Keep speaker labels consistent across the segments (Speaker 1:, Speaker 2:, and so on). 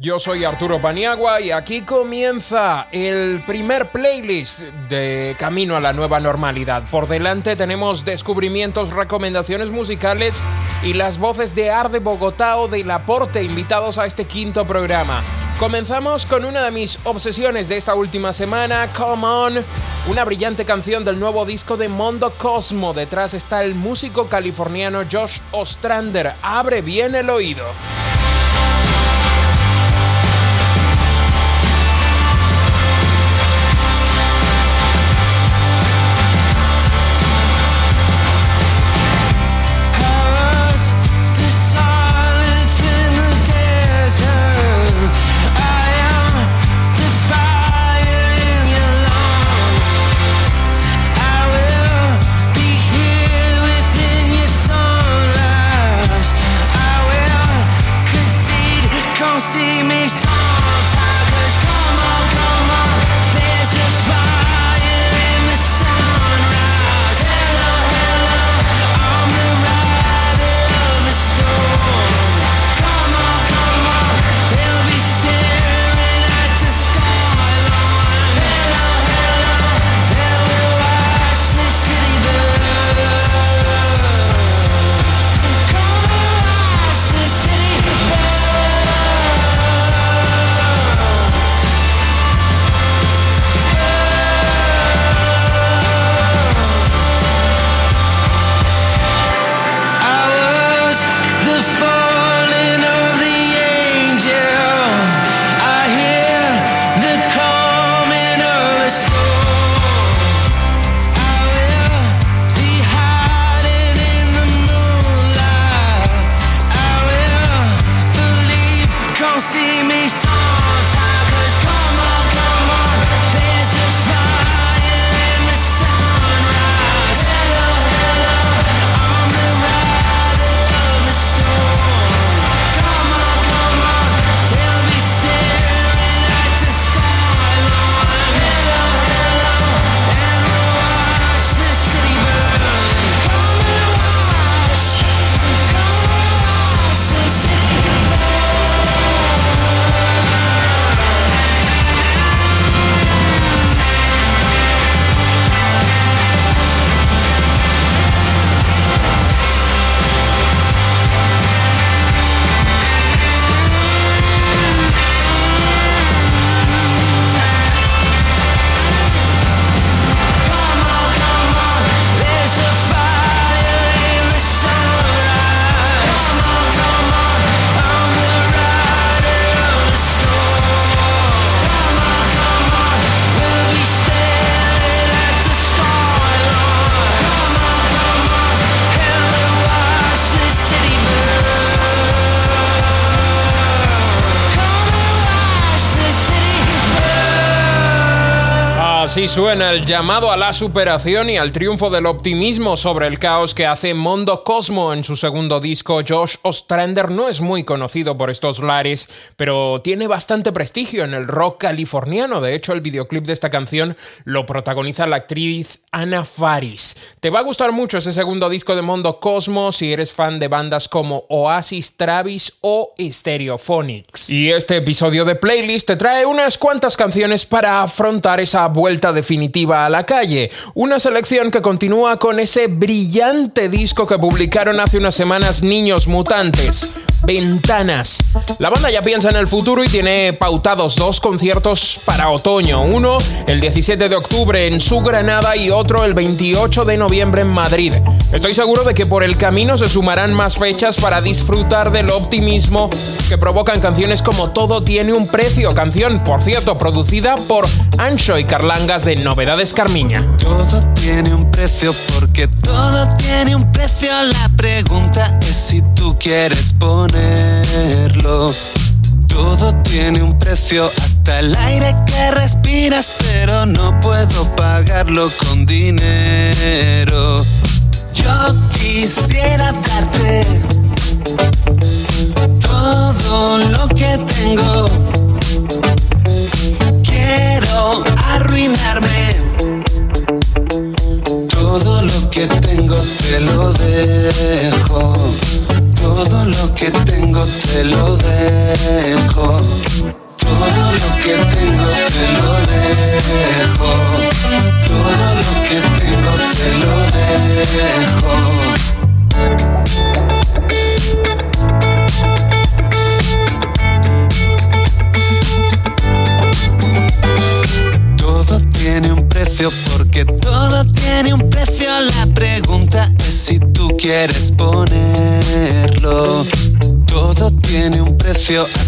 Speaker 1: Yo soy Arturo Paniagua y aquí comienza el primer playlist de Camino a la Nueva Normalidad. Por delante tenemos descubrimientos, recomendaciones musicales y las voces de Arde Bogotá o de Laporte invitados a este quinto programa. Comenzamos con una de mis obsesiones de esta última semana, Come On, una brillante canción del nuevo disco de Mondo Cosmo. Detrás está el músico californiano Josh Ostrander. Abre bien el oído. Así suena el llamado a la superación y al triunfo del optimismo sobre el caos que hace Mondo Cosmo en su segundo disco. Josh Ostrander no es muy conocido por estos lares, pero tiene bastante prestigio en el rock californiano. De hecho, el videoclip de esta canción lo protagoniza la actriz Ana Faris. Te va a gustar mucho ese segundo disco de Mondo Cosmo si eres fan de bandas como Oasis, Travis o Stereophonics. Y este episodio de playlist te trae unas cuantas canciones para afrontar esa vuelta definitiva a la calle. Una selección que continúa con ese brillante disco que publicaron hace unas semanas Niños Mutantes. Ventanas. La banda ya piensa en el futuro y tiene pautados dos conciertos para otoño. Uno el 17 de octubre en su Granada y otro el 28 de noviembre en Madrid. Estoy seguro de que por el camino se sumarán más fechas para disfrutar del optimismo que provocan canciones como Todo tiene un precio. Canción, por cierto, producida por Ancho y De Novedades Carmiña.
Speaker 2: Todo tiene un precio porque todo tiene un precio. La pregunta es si tú quieres poner todo tiene un precio, hasta el aire que respiras, pero no puedo pagarlo con dinero. Yo quisiera darte todo lo que tengo.
Speaker 3: feel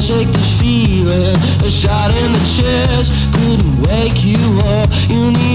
Speaker 3: shake the feeling. A shot in the chest couldn't wake you up. You
Speaker 1: need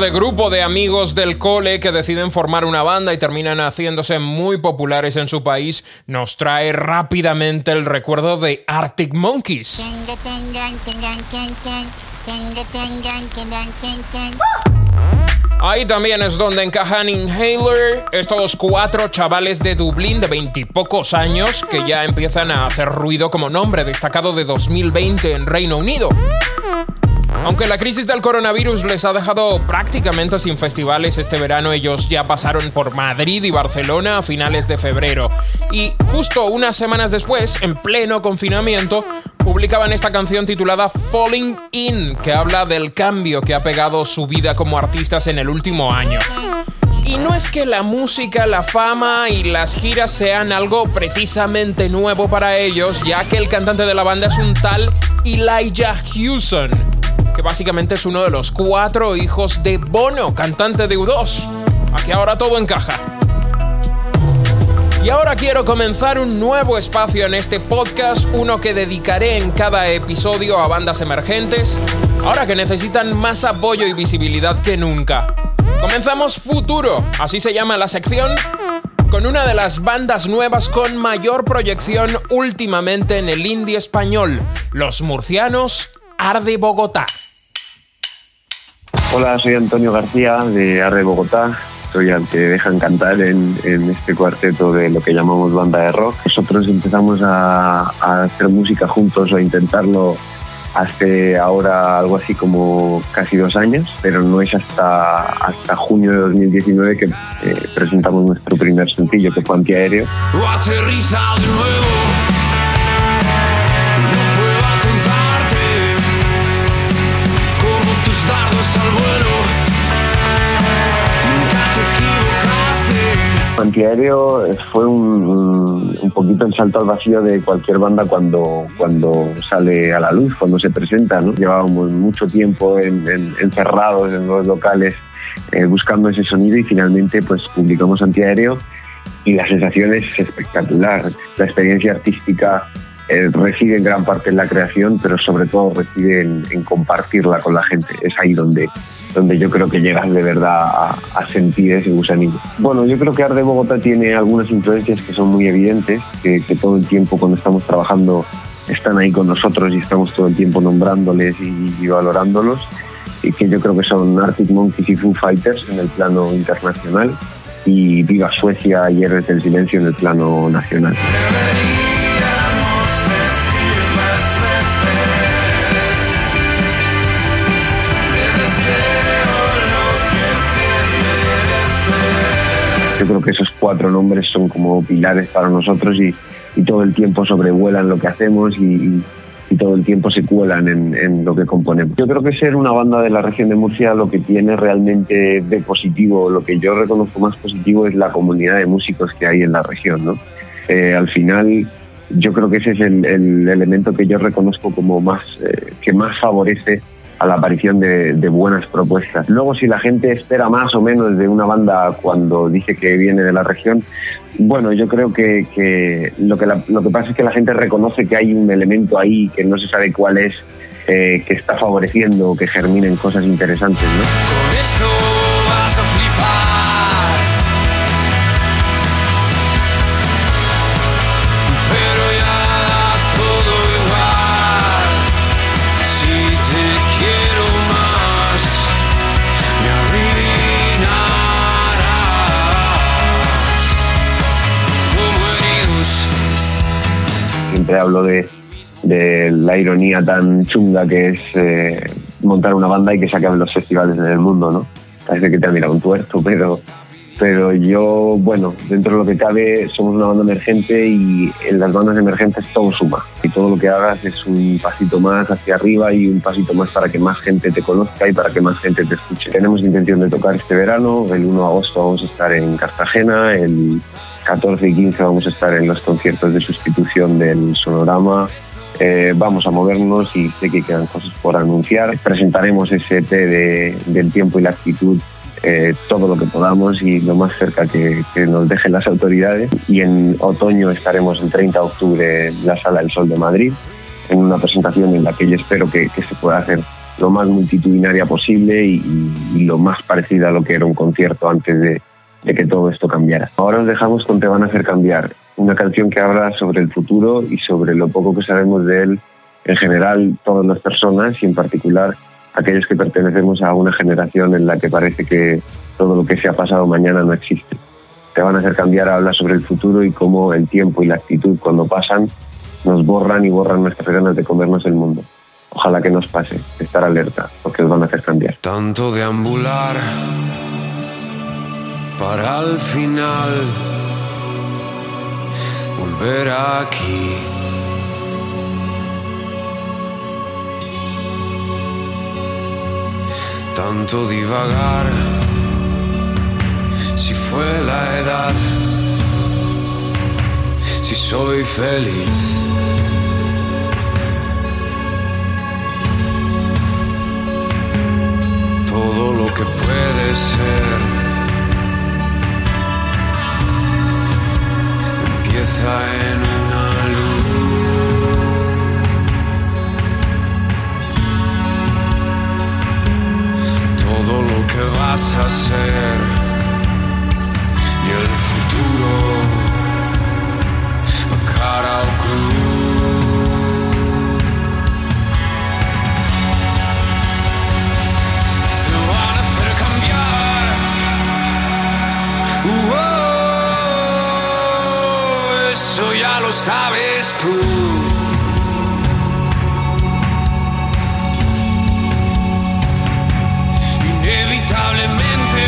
Speaker 1: de grupo de amigos del cole que deciden formar una banda y terminan haciéndose muy populares en su país nos trae rápidamente el recuerdo de Arctic Monkeys. Ahí también es donde encajan Inhaler, estos cuatro chavales de Dublín de veintipocos años que ya empiezan a hacer ruido como nombre destacado de 2020 en Reino Unido. Aunque la crisis del coronavirus les ha dejado prácticamente sin festivales este verano, ellos ya pasaron por Madrid y Barcelona a finales de febrero. Y justo unas semanas después, en pleno confinamiento, publicaban esta canción titulada Falling In, que habla del cambio que ha pegado su vida como artistas en el último año. Y no es que la música, la fama y las giras sean algo precisamente nuevo para ellos, ya que el cantante de la banda es un tal Elijah Hewson que básicamente es uno de los cuatro hijos de Bono, cantante de U2. Aquí ahora todo encaja. Y ahora quiero comenzar un nuevo espacio en este podcast, uno que dedicaré en cada episodio a bandas emergentes, ahora que necesitan más apoyo y visibilidad que nunca. Comenzamos Futuro, así se llama la sección, con una de las bandas nuevas con mayor proyección últimamente en el indie español, los murcianos Arde Bogotá.
Speaker 4: Hola, soy Antonio García de Arre Bogotá. Soy al que dejan cantar en, este cuarteto de lo que llamamos banda de rock. Nosotros empezamos a, hacer música juntos o a intentarlo hace ahora algo así como casi dos años, pero no es hasta, hasta junio de 2019 que eh, presentamos nuestro primer sencillo, que fue Antiaéreo. Antiaéreo fue un, poquito el salto al vacío de cualquier banda cuando, cuando sale a la luz, cuando se presenta. ¿no? Llevábamos mucho tiempo encerrados en los locales eh, buscando ese sonido y finalmente pues publicamos Antiaéreo y la sensación es espectacular. La experiencia artística eh, reside en gran parte en la creación, pero sobre todo reside en, compartirla con la gente. Es ahí donde, donde yo creo que llegas de verdad a, sentir ese gusanillo. Bueno, yo creo que Arde Bogotá tiene algunas influencias que son muy evidentes, que, todo el tiempo cuando estamos trabajando están ahí con nosotros y estamos todo el tiempo nombrándoles y, valorándolos, y que yo creo que son Arctic Monkeys y Foo Fighters en el plano internacional y Viva Suecia y Héroes del Silencio en el plano nacional. Yo creo que esos cuatro nombres son como pilares para nosotros y, todo el tiempo sobrevuelan lo que hacemos y, todo el tiempo se cuelan en, lo que componemos. Yo creo que ser una banda de la región de Murcia lo que tiene realmente de positivo, lo que yo reconozco más positivo es la comunidad de músicos que hay en la región. ¿no? Eh, al final yo creo que ese es el, elemento que yo reconozco como más, eh, que más favorece a la aparición de, buenas propuestas. Luego, si la gente espera más o menos de una banda cuando dice que viene de la región, bueno, yo creo que, lo, que lo que pasa es que la gente reconoce que hay un elemento ahí que no se sabe cuál es, eh, que está favoreciendo que germinen cosas interesantes. ¿no? Hablo de, la ironía tan chunga que es eh, montar una banda y que se acaben los festivales en el mundo, ¿no? Parece que te ha mirado un tuerto, pero, pero yo, bueno, dentro de lo que cabe, somos una banda emergente y en las bandas emergentes todo suma. Y todo lo que hagas es un pasito más hacia arriba y un pasito más para que más gente te conozca y para que más gente te escuche. Tenemos intención de tocar este verano, el 1 de agosto vamos a estar en Cartagena, el 14 y 15 vamos a estar en los conciertos de sustitución del Sonorama. Eh, vamos a movernos y sé que quedan cosas por anunciar. Presentaremos ese EP de, del tiempo y la actitud eh, todo lo que podamos y lo más cerca que, nos dejen las autoridades. Y en otoño estaremos el 30 de octubre en la Sala del Sol de Madrid, en una presentación en la que yo espero que, que se pueda hacer lo más multitudinaria posible y, lo más parecida a lo que era un concierto antes de, de que todo esto cambiara. Ahora os dejamos con Te van a hacer cambiar, una canción que habla sobre el futuro y sobre lo poco que sabemos de él en general todas las personas y en particular aquellos que pertenecemos a una generación en la que parece que todo lo que se ha pasado mañana no existe. Te van a hacer cambiar, habla sobre el futuro y cómo el tiempo y la actitud cuando pasan nos borran y borran nuestras ganas de comernos el mundo. Ojalá que nos pase, estar alerta, porque os van a hacer cambiar.
Speaker 5: Tanto deambular para al final volver aquí. Tanto divagar, si fue la edad, si soy feliz. todo lo que puede ser. Empieza en una luz. Todo lo que vas a ser y el futuro a cara o cruz. Lo sabes tú. Inevitablemente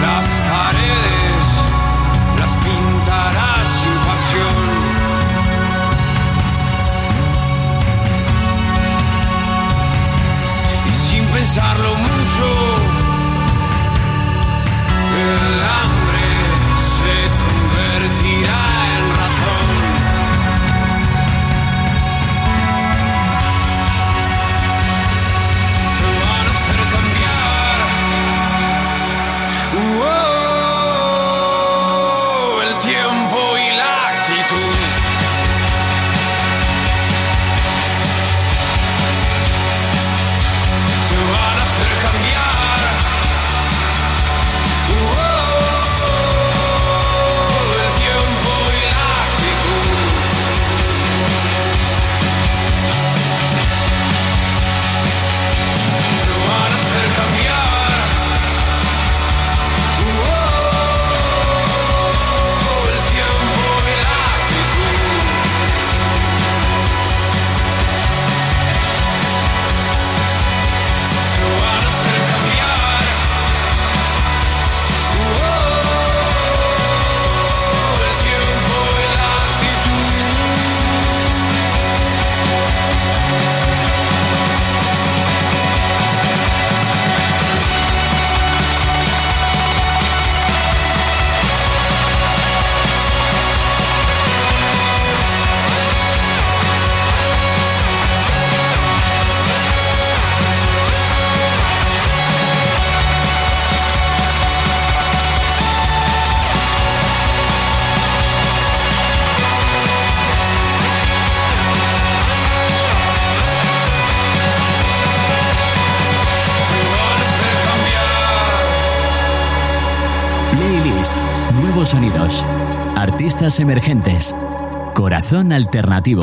Speaker 5: las paredes las pintarás sin pasión. Y sin pensarlo mucho,
Speaker 6: Artistas emergentes. Corazón alternativo.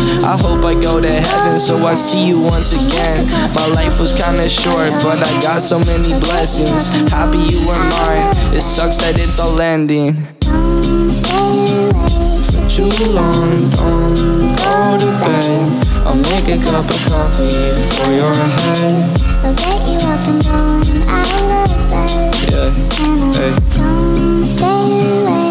Speaker 7: I hope I go to heaven, so I see you once again. My life was kinda short, but I got so many blessings. Happy you were mine. It sucks that it's all ending.
Speaker 8: Stay awake
Speaker 7: For too long, don't go to bed. I'll make a cup of coffee for your head.
Speaker 8: They'll get you up and going out of bed.
Speaker 7: Yeah.
Speaker 8: And
Speaker 7: Hey.
Speaker 8: don't stay awake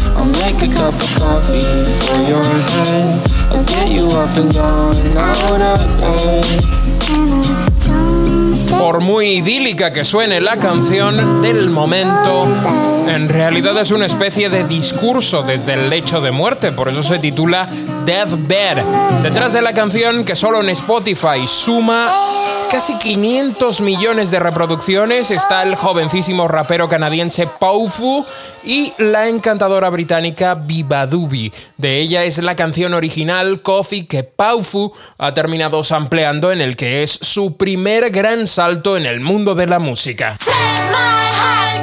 Speaker 7: I'll make a cup of coffee for your head. I'll get you up and down, out of bed.
Speaker 1: Por muy idílica que suene la canción, del momento, en realidad es una especie de discurso desde el lecho de muerte, por eso se titula Deathbed. Detrás de la canción, que solo en Spotify suma casi 500 millones de reproducciones, está el jovencísimo rapero canadiense Paufu y la encantadora británica Bibadubi. De ella es la canción original Coffee que Paufu ha terminado sampleando en el que es su primer gran salto en el mundo de la música.
Speaker 3: Take my hand,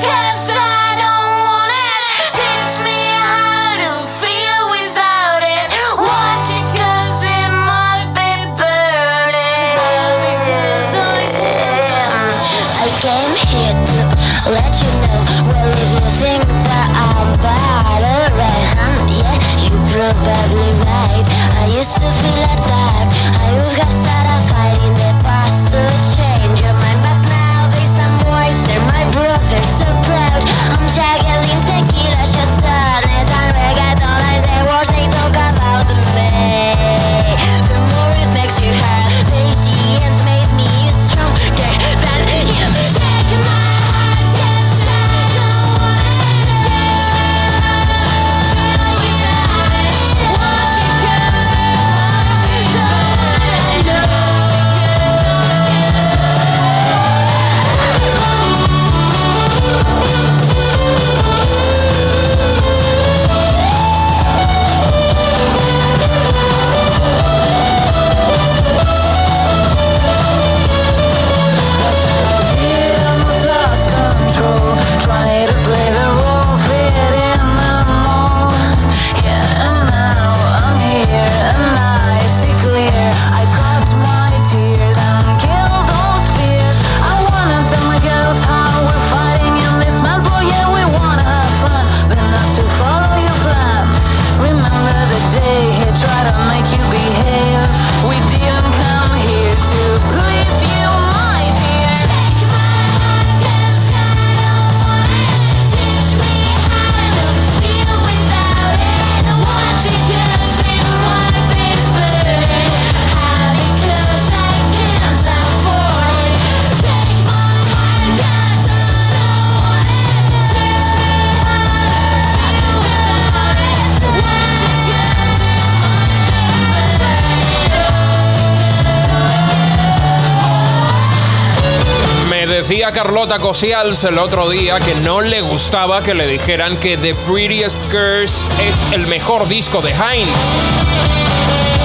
Speaker 1: decía Carlota Cosials el otro día que no le gustaba que le dijeran que The Prettiest Curse es el mejor disco de Heinz.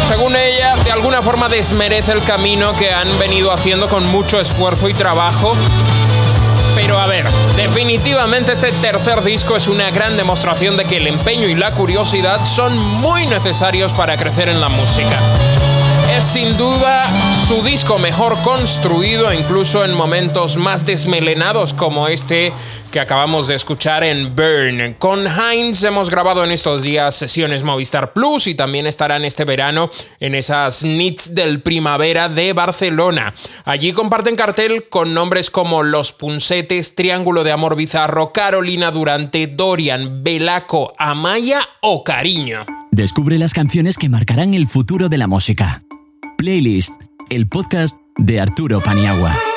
Speaker 1: Según ella, de alguna forma desmerece el camino que han venido haciendo con mucho esfuerzo y trabajo. Pero a ver, definitivamente este tercer disco es una gran demostración de que el empeño y la curiosidad son muy necesarios para crecer en la música. Es sin duda su disco mejor construido, incluso en momentos más desmelenados como este que acabamos de escuchar en Burn. Con Heinz hemos grabado en estos días sesiones Movistar Plus y también estarán este verano en esas Nits del Primavera de Barcelona. Allí comparten cartel con nombres como Los Punsetes, Triángulo de Amor Bizarro, Carolina Durante, Dorian, Belaco, Amaya o Cariño.
Speaker 6: Descubre las canciones que marcarán el futuro de la música. Playlist, el podcast de Arturo Paniagua.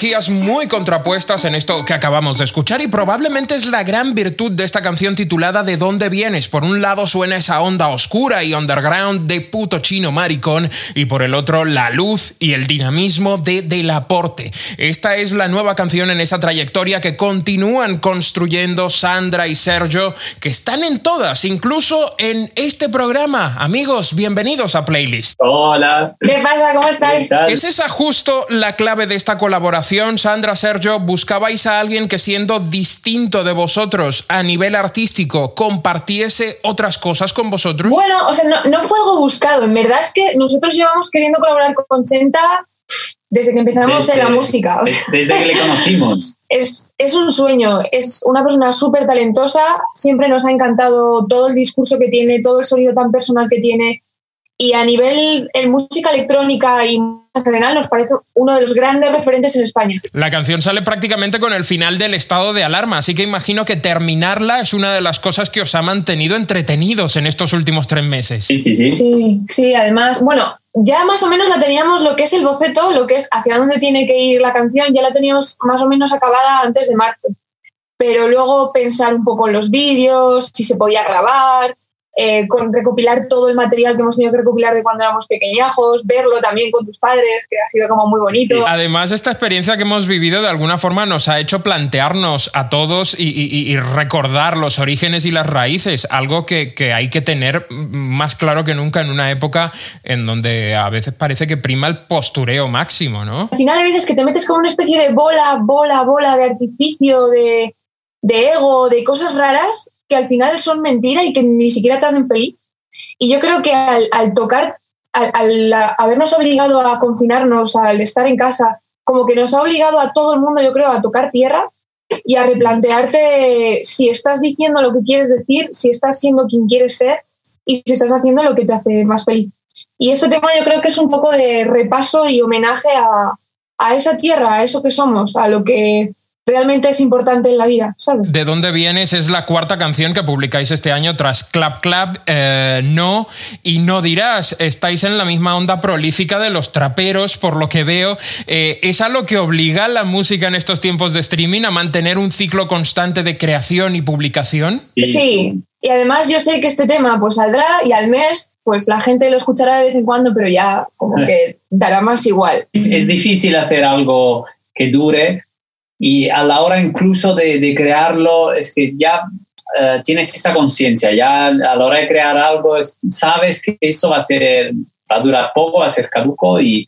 Speaker 1: Energías muy contrapuestas en esto que acabamos de escuchar y probablemente es la gran virtud de esta canción titulada ¿De dónde vienes? Por un lado suena esa onda oscura y underground de puto chino maricón y por el otro la luz y el dinamismo de Del Aporte. Esta es la nueva canción en esa trayectoria que continúan construyendo Sandra y Sergio, que están en todas, incluso en este programa. Amigos, bienvenidos a Playlist.
Speaker 9: Hola.
Speaker 10: ¿Qué pasa? ¿Cómo estáis?
Speaker 1: ¿Es esa justo la clave de esta colaboración? Colaboración, Sandra, Sergio, buscabais a alguien que siendo distinto de vosotros a nivel artístico compartiese otras cosas con vosotros?
Speaker 9: Bueno, o sea, no, no fue algo buscado. En verdad es que nosotros llevamos queriendo colaborar con Chenta desde que empezamos en la música. O sea,
Speaker 10: Desde que le conocimos.
Speaker 9: es, es un sueño, es una persona súper talentosa, siempre nos ha encantado todo el discurso que tiene, todo el sonido tan personal que tiene y a nivel en música electrónica y general nos parece uno de los grandes referentes en España.
Speaker 1: La canción sale prácticamente con el final del estado de alarma, así que imagino que terminarla es una de las cosas que os ha mantenido entretenidos en estos últimos tres meses.
Speaker 10: Sí, sí, sí.
Speaker 9: Sí, sí, además, bueno, ya más o menos la teníamos lo que es el boceto, lo que es hacia dónde tiene que ir la canción, ya la teníamos más o menos acabada antes de marzo. Pero luego pensar un poco en los vídeos, si se podía grabar, eh, con recopilar todo el material que hemos tenido que recopilar de cuando éramos pequeñajos, verlo también con tus padres, que ha sido como muy bonito.
Speaker 1: Además, esta experiencia que hemos vivido de alguna forma nos ha hecho plantearnos a todos y, y- y recordar los orígenes y las raíces, algo que, que hay que tener más claro que nunca en una época en donde a veces parece que prima el postureo máximo, ¿no?
Speaker 9: Al final hay veces que te metes como una especie de bola, bola, bola de artificio, de, de ego, de cosas raras que al final son mentira y que ni siquiera te hacen feliz. Y yo creo que al, al tocar, al, al habernos obligado a confinarnos, al estar en casa, como que nos ha obligado a todo el mundo, yo creo, a tocar tierra y a replantearte si estás diciendo lo que quieres decir, si estás siendo quien quieres ser y si estás haciendo lo que te hace más feliz. Y este tema yo creo que es un poco de repaso y homenaje a, a esa tierra, a eso que somos, a lo que realmente es importante en la vida, ¿sabes?
Speaker 1: De dónde vienes es la cuarta canción que publicáis este año tras Clap Clap, eh, No y No dirás. Estáis en la misma onda prolífica de los traperos, por lo que veo. Eh, ¿Es a lo que obliga la música en estos tiempos de streaming a mantener un ciclo constante de creación y publicación?
Speaker 9: Sí, y además yo sé que este tema pues saldrá y al mes pues la gente lo escuchará de vez en cuando, pero ya como que dará más igual.
Speaker 10: Es difícil hacer algo que dure y a la hora incluso de, de crearlo es que ya eh, tienes esta conciencia, ya a la hora de crear algo es- sabes que eso va a ser va a durar poco, va a ser caduco y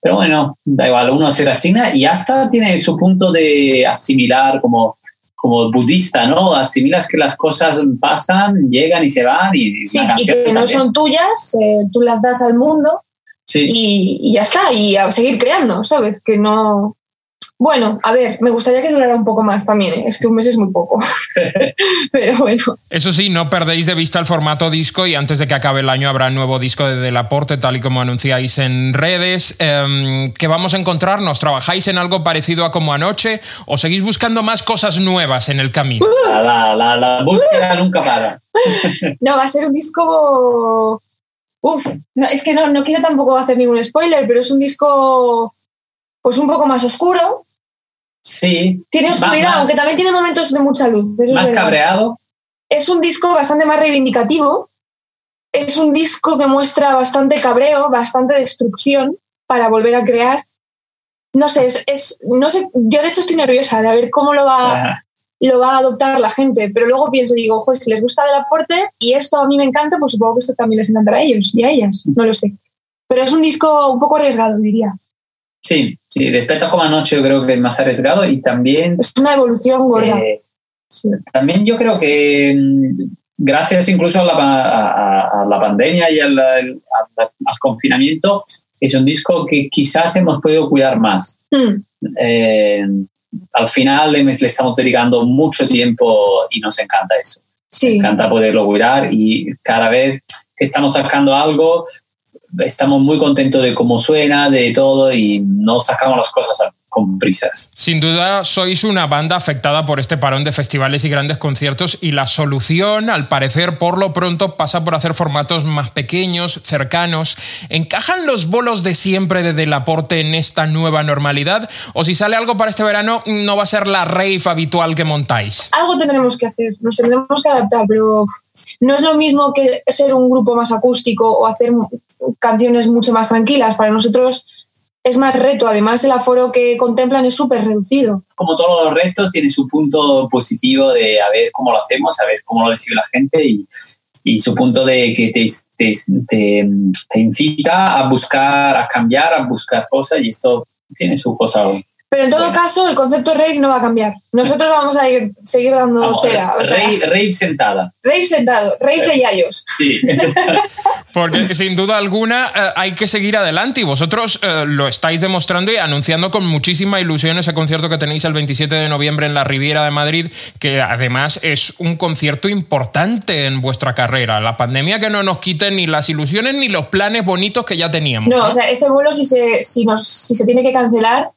Speaker 10: pero bueno, da igual, uno se resigna y hasta tiene su punto de asimilar como como budista, ¿no? Asimilas que las cosas pasan, llegan y se van y,
Speaker 9: Sí, y que no
Speaker 10: también.
Speaker 9: son tuyas, eh, tú las das al mundo
Speaker 10: Sí.
Speaker 9: y, y ya está, y a seguir creando, ¿sabes? Que no... Bueno, a ver, me gustaría que durara un poco más también, ¿eh? es que un mes es muy poco, pero bueno.
Speaker 1: Eso sí, no perdéis de vista el formato disco y antes de que acabe el año habrá nuevo disco de Delaporte, tal y como anunciáis en redes. Em, ¿Qué vamos a encontrarnos? ¿Trabajáis en algo parecido a como anoche o seguís buscando más cosas nuevas en el camino?
Speaker 10: La, la, la, la búsqueda nunca para.
Speaker 9: No, va a ser un disco... Uf, no, es que no, no quiero tampoco hacer ningún spoiler, pero es un disco pues un poco más oscuro,
Speaker 10: Sí.
Speaker 9: tiene oscuridad,
Speaker 10: va-
Speaker 9: aunque también tiene momentos de mucha luz. eso es
Speaker 10: más
Speaker 9: verdad.
Speaker 10: cabreado.
Speaker 9: es un disco bastante más reivindicativo. Es un disco que muestra bastante cabreo, bastante destrucción para volver a crear. No sé, es, es- no sé, yo de hecho estoy nerviosa de a ver cómo lo va,
Speaker 10: Ah,
Speaker 9: lo va a adoptar la gente, pero luego pienso, digo, ojo, si les gusta del aporte y esto a mí me encanta, pues supongo que esto también les encantará a ellos y a ellas, no lo sé. Pero es un disco un poco arriesgado, diría.
Speaker 10: Sí, sí, respecto a como anoche yo creo que es más arriesgado y también,
Speaker 9: Es una evolución gorda.
Speaker 10: eh,
Speaker 9: Sí.
Speaker 10: también yo creo que mm, gracias incluso a la, a- a la pandemia y al, al- al- confinamiento, es un disco que quizás hemos podido cuidar más.
Speaker 9: Hmm,
Speaker 10: Eh, al final le, le estamos dedicando mucho tiempo y nos encanta eso.
Speaker 9: sí.
Speaker 10: Me encanta poderlo cuidar y cada vez que estamos sacando algo, estamos muy contentos de cómo suena, de todo y no sacamos las cosas a- con prisas.
Speaker 1: Sin duda sois una banda afectada por este parón de festivales y grandes conciertos y la solución, al parecer, por lo pronto pasa por hacer formatos más pequeños, cercanos. ¿Encajan los bolos de siempre de Delaporte en esta nueva normalidad? ¿O si sale algo para este verano, no va a ser la rave habitual que montáis?
Speaker 9: algo tendremos que hacer, nos tendremos que adaptar, pero no es lo mismo que ser un grupo más acústico o hacer canciones mucho más tranquilas. Para nosotros es más reto, además el aforo que contemplan es súper reducido.
Speaker 10: Como todos los retos, tiene su punto positivo de a ver cómo lo hacemos, a ver cómo lo recibe la gente y, y su punto de que te, te, te- te incita a buscar, a cambiar, a buscar cosas y esto tiene su cosa
Speaker 9: Pero en todo
Speaker 10: Bueno.
Speaker 9: caso, el concepto rave no va a cambiar. Nosotros vamos a ir, seguir dando
Speaker 10: Vamos,
Speaker 9: cera. O sea,
Speaker 10: rave, rave sentada.
Speaker 9: rave sentado, rave de yayos.
Speaker 10: Sí,
Speaker 1: Porque sin duda alguna eh, hay que seguir adelante y vosotros eh, lo estáis demostrando y anunciando con muchísima ilusión ese concierto que tenéis el 27 de noviembre en la Riviera de Madrid, que además es un concierto importante en vuestra carrera. La pandemia que no nos quite ni las ilusiones ni los planes bonitos que ya teníamos.
Speaker 9: No,
Speaker 1: ¿no?
Speaker 9: o sea, ese vuelo si se, si nos, si se tiene que cancelar,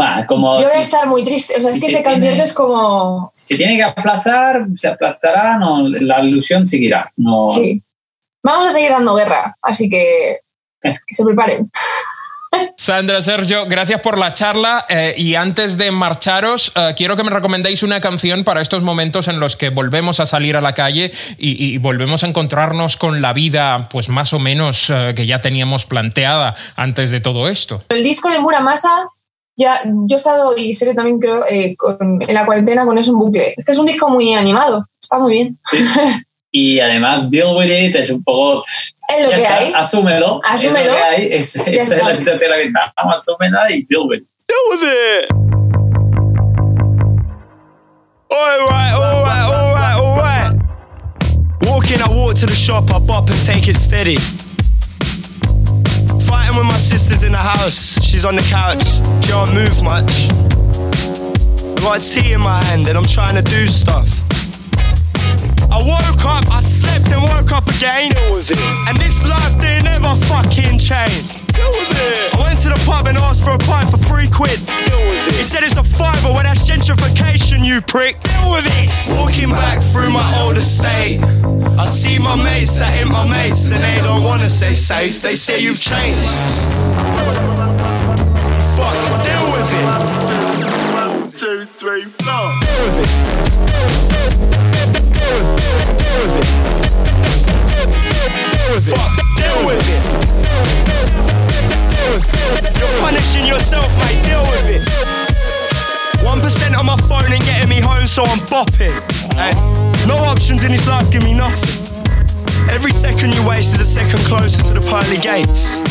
Speaker 10: Va, como
Speaker 9: yo voy a
Speaker 10: si-
Speaker 9: estar muy triste. O sea,
Speaker 10: si
Speaker 9: es que
Speaker 10: se
Speaker 9: ese concierto es como...
Speaker 10: Si se tiene que aplazar, se aplazará, no, la ilusión seguirá. No,
Speaker 9: Sí. Vamos a seguir dando guerra, así que que se preparen.
Speaker 1: Sandra, Sergio, gracias por la charla eh, y antes de marcharos, eh, quiero que me recomendéis una canción para estos momentos en los que volvemos a salir a la calle y, y volvemos a encontrarnos con la vida, pues más o menos eh, que ya teníamos planteada antes de todo esto.
Speaker 9: El disco de Muramasa, ya, yo he estado, y Sergio también creo, eh, con- en la cuarentena con eso en bucle. Es que es un disco muy animado, está muy bien.
Speaker 10: Y además, deal with it es un poco.
Speaker 9: Es lo que
Speaker 10: está,
Speaker 9: hay.
Speaker 10: asúmelo.
Speaker 9: Asúmelo.
Speaker 10: Es lo que hay. Es, esa es la situación en la que estamos. Asúmela y deal with it.
Speaker 11: Deal with it. Alright, alright, alright, alright. Walking, I walk to the shop, I bop and take it steady. Fighting with my sisters in the house, she's on the couch, can't move much. I got tea in my hand and I'm trying to do stuff. I woke up, I slept and woke up again. Deal with it. And this life didn't ever fucking change. Deal with it. I went to the pub and asked for a pint for three quid. Deal with it. He said it's a fiver, well that's gentrification, you prick. Deal with it. Walking back through my old estate. I see my mates, I hit my mates, and they don't wanna stay safe. They say you've changed. Fuck, deal with it. One, two, three, four. Deal with it. Fuck, deal with it. Deal with it. Punishing yourself, mate. Deal with it. One percent on my phone ain't getting me home, so I'm bopping. No options in this life give me nothing. Every second you waste is a second closer to the pearly gates.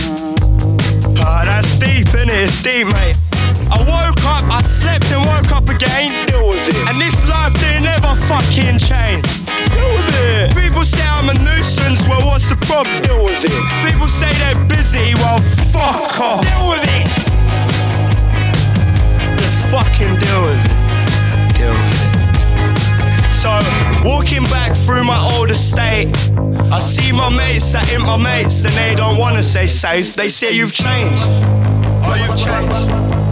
Speaker 11: Ah, that's deep, innit? It's deep, mate. I woke up, I slept and woke up again. Deal with it. And this life didn't ever fucking change. Deal with it. People say I'm a nuisance, well, what's the problem? Deal with it. People say they're busy, well, fuck off. Deal with it. Just fucking deal with it. Deal with it. So, walking back through my old estate, I see my mates sat in my mates, and they don't wanna say safe. They say you've changed. Oh, you've changed.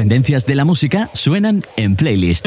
Speaker 6: Tendencias de la música suenan en playlist.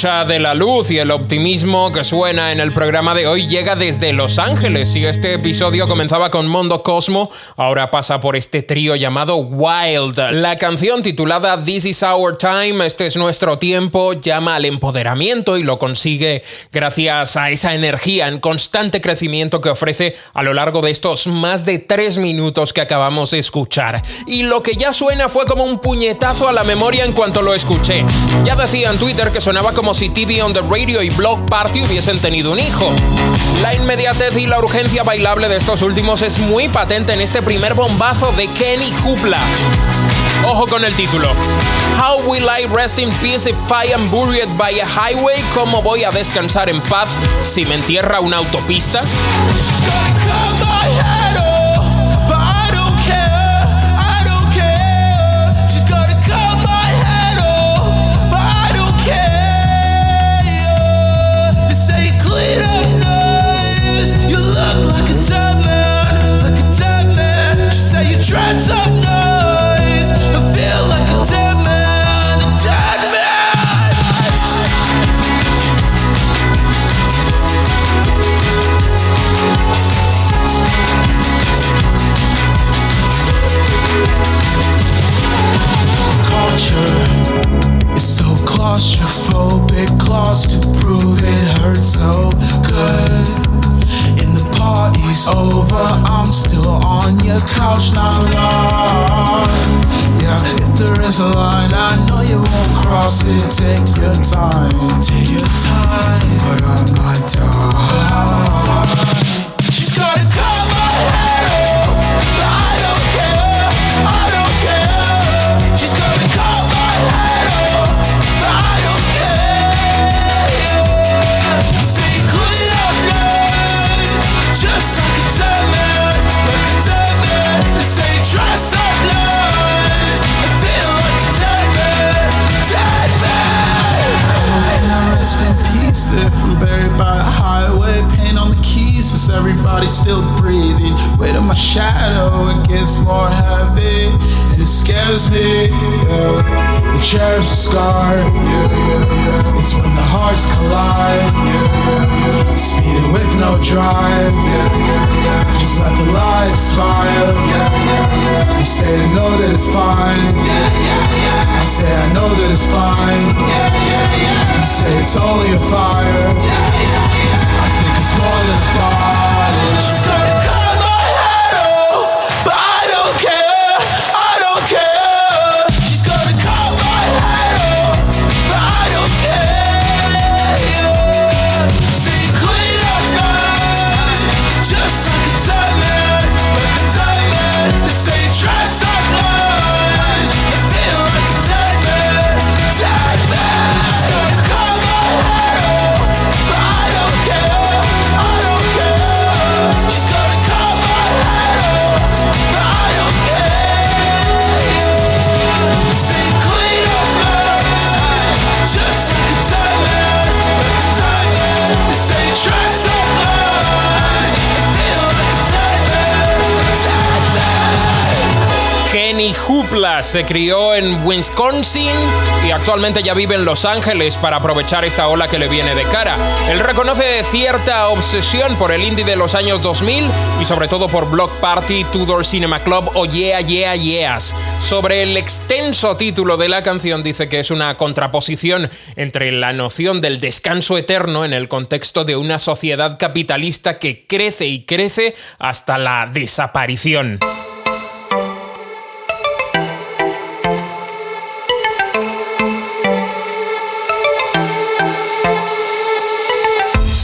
Speaker 12: Time.
Speaker 1: De la luz y el optimismo que suena en el programa de hoy llega desde Los Ángeles. Si este episodio comenzaba con Mondo Cosmo, ahora pasa por este trío llamado Wild. La canción titulada This is Our Time, este es nuestro tiempo, llama al empoderamiento y lo consigue gracias a esa energía en constante crecimiento que ofrece a lo largo de estos más de tres minutos que acabamos de escuchar. Y lo que ya suena fue como un puñetazo a la memoria en cuanto lo escuché. Ya decía en Twitter que sonaba como si TV on the Radio y Block Party hubiesen tenido un hijo. La inmediatez y la urgencia bailable de estos últimos es muy patente en este primer bombazo de Kenny Kupla. Ojo con el título. How will I rest in peace if I am buried by a highway? ¿Cómo voy a descansar en paz si me entierra una autopista?
Speaker 12: Claustrophobic, to prove it hurts so good. And the party's over, I'm still on your couch, not long. Yeah, if there is a line, I know you won't cross it. Take your time, take your time. But I might die. Cherish the scar. Yeah, yeah, yeah. It's when the hearts collide. Yeah, yeah, yeah. Speeding with no drive. Yeah, yeah, yeah. Just let the light expire. Yeah, yeah, yeah. You say I know that it's fine. Yeah, yeah, yeah. I say I know that it's fine. Yeah, yeah, yeah. You say it's only a fire. Yeah, yeah, yeah. I think it's more than fire. She's gonna
Speaker 1: se crió en Wisconsin y actualmente ya vive en Los Ángeles para aprovechar esta ola que le viene de cara. Él reconoce cierta obsesión por el indie de los años 2000 y sobre todo por Block Party, Tudor Cinema Club o Yeah Yeah Yeahs. Sobre el extenso título de la canción dice que es una contraposición entre la noción del descanso eterno en el contexto de una sociedad capitalista que crece y crece hasta la desaparición.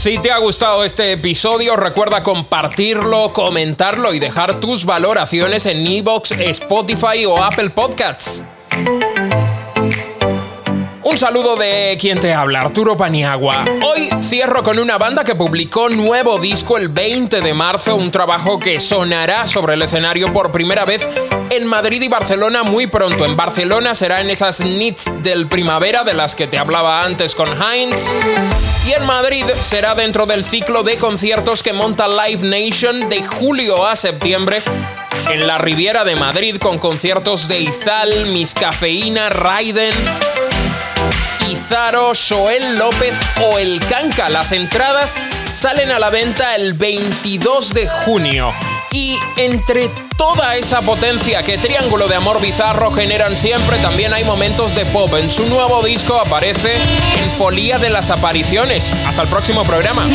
Speaker 1: Si te ha gustado este episodio, recuerda compartirlo, comentarlo y dejar tus valoraciones en Evox, Spotify o Apple Podcasts. Un saludo de quien te habla, Arturo Paniagua. Hoy cierro con una banda que publicó nuevo disco el 20 de marzo, un trabajo que sonará sobre el escenario por primera vez en Madrid y Barcelona muy pronto. En Barcelona será en esas nits del primavera de las que te hablaba antes con Heinz. Y en Madrid será dentro del ciclo de conciertos que monta Live Nation de julio a septiembre en la Riviera de Madrid con conciertos de Izal, Miss Cafeína, Raiden, Izaro, Joel López o El Canca. Las entradas salen a la venta el 22 de junio. Y entre toda esa potencia que Triángulo de Amor Bizarro generan siempre, también hay momentos de pop. En su nuevo disco aparece en Folía de las Apariciones. Hasta el próximo programa.